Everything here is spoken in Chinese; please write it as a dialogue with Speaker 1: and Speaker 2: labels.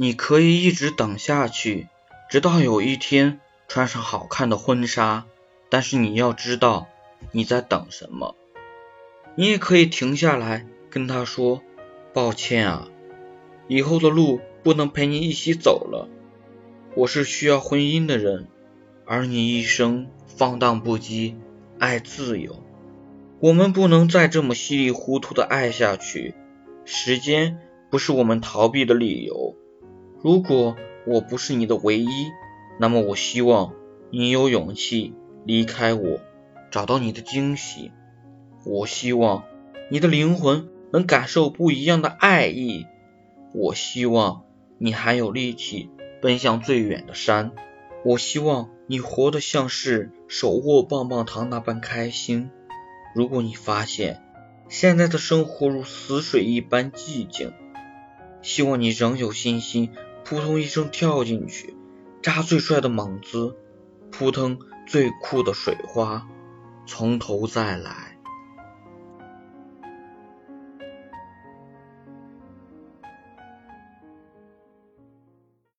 Speaker 1: 你可以一直等下去，直到有一天穿上好看的婚纱。但是你要知道你在等什么。你也可以停下来跟他说：“抱歉啊，以后的路不能陪你一起走了。我是需要婚姻的人，而你一生放荡不羁，爱自由。我们不能再这么稀里糊涂的爱下去。时间不是我们逃避的理由。”如果我不是你的唯一，那么我希望你有勇气离开我，找到你的惊喜。我希望你的灵魂能感受不一样的爱意。我希望你还有力气奔向最远的山。我希望你活得像是手握棒棒糖那般开心。如果你发现现在的生活如死水一般寂静，希望你仍有信心。扑通一声跳进去，扎最帅的猛子，扑腾最酷的水花，从头再来。